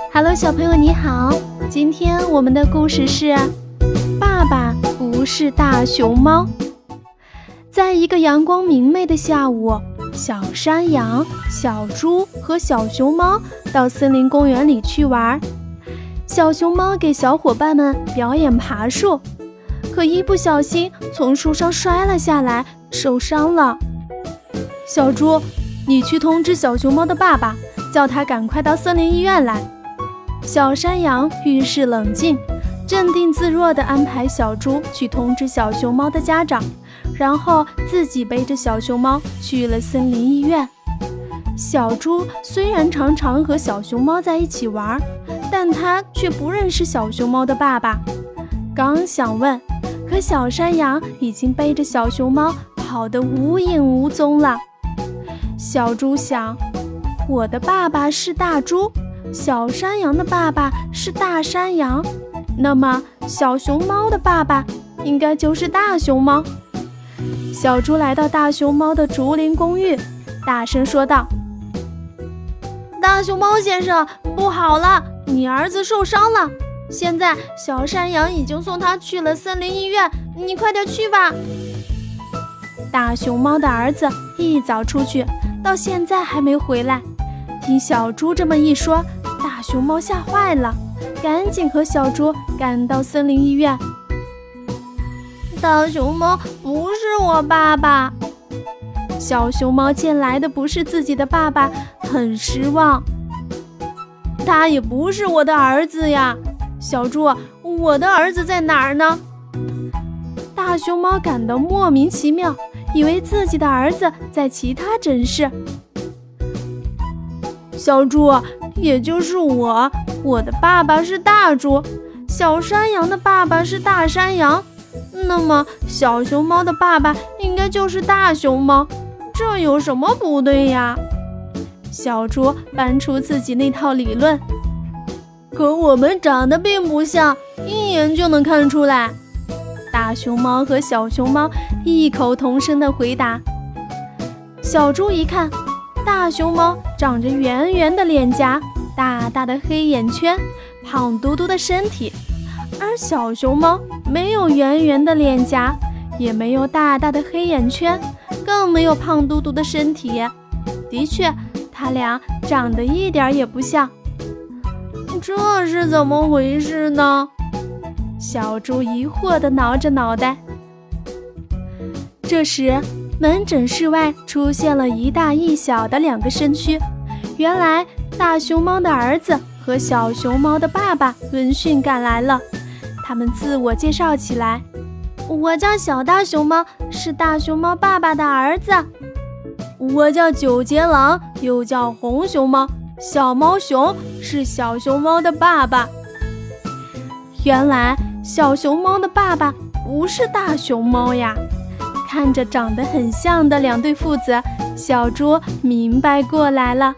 Hello，小朋友你好，今天我们的故事是《爸爸不是大熊猫》。在一个阳光明媚的下午，小山羊、小猪和小熊猫到森林公园里去玩。小熊猫给小伙伴们表演爬树，可一不小心从树上摔了下来，受伤了。小猪，你去通知小熊猫的爸爸，叫他赶快到森林医院来。小山羊遇事冷静，镇定自若地安排小猪去通知小熊猫的家长，然后自己背着小熊猫去了森林医院。小猪虽然常常和小熊猫在一起玩，但它却不认识小熊猫的爸爸。刚想问，可小山羊已经背着小熊猫跑得无影无踪了。小猪想，我的爸爸是大猪。小山羊的爸爸是大山羊，那么小熊猫的爸爸应该就是大熊猫。小猪来到大熊猫的竹林公寓，大声说道：“大熊猫先生，不好了，你儿子受伤了。现在小山羊已经送他去了森林医院，你快点去吧。”大熊猫的儿子一早出去，到现在还没回来。听小猪这么一说，熊猫吓坏了，赶紧和小猪赶到森林医院。大熊猫不是我爸爸。小熊猫见来的不是自己的爸爸，很失望。他也不是我的儿子呀，小猪，我的儿子在哪儿呢？大熊猫感到莫名其妙，以为自己的儿子在其他诊室。小猪，也就是我，我的爸爸是大猪，小山羊的爸爸是大山羊，那么小熊猫的爸爸应该就是大熊猫，这有什么不对呀？小猪搬出自己那套理论，可我们长得并不像，一眼就能看出来。大熊猫和小熊猫异口同声地回答。小猪一看。大熊猫长着圆圆的脸颊，大大的黑眼圈，胖嘟嘟的身体；而小熊猫没有圆圆的脸颊，也没有大大的黑眼圈，更没有胖嘟嘟的身体。的确，它俩长得一点也不像。这是怎么回事呢？小猪疑惑地挠着脑袋。这时。门诊室外出现了一大一小的两个身躯，原来大熊猫的儿子和小熊猫的爸爸闻讯赶来了。他们自我介绍起来：“我叫小大熊猫，是大熊猫爸爸的儿子。我叫九节狼，又叫红熊猫，小猫熊是小熊猫的爸爸。”原来小熊猫的爸爸不是大熊猫呀。看着长得很像的两对父子，小猪明白过来了。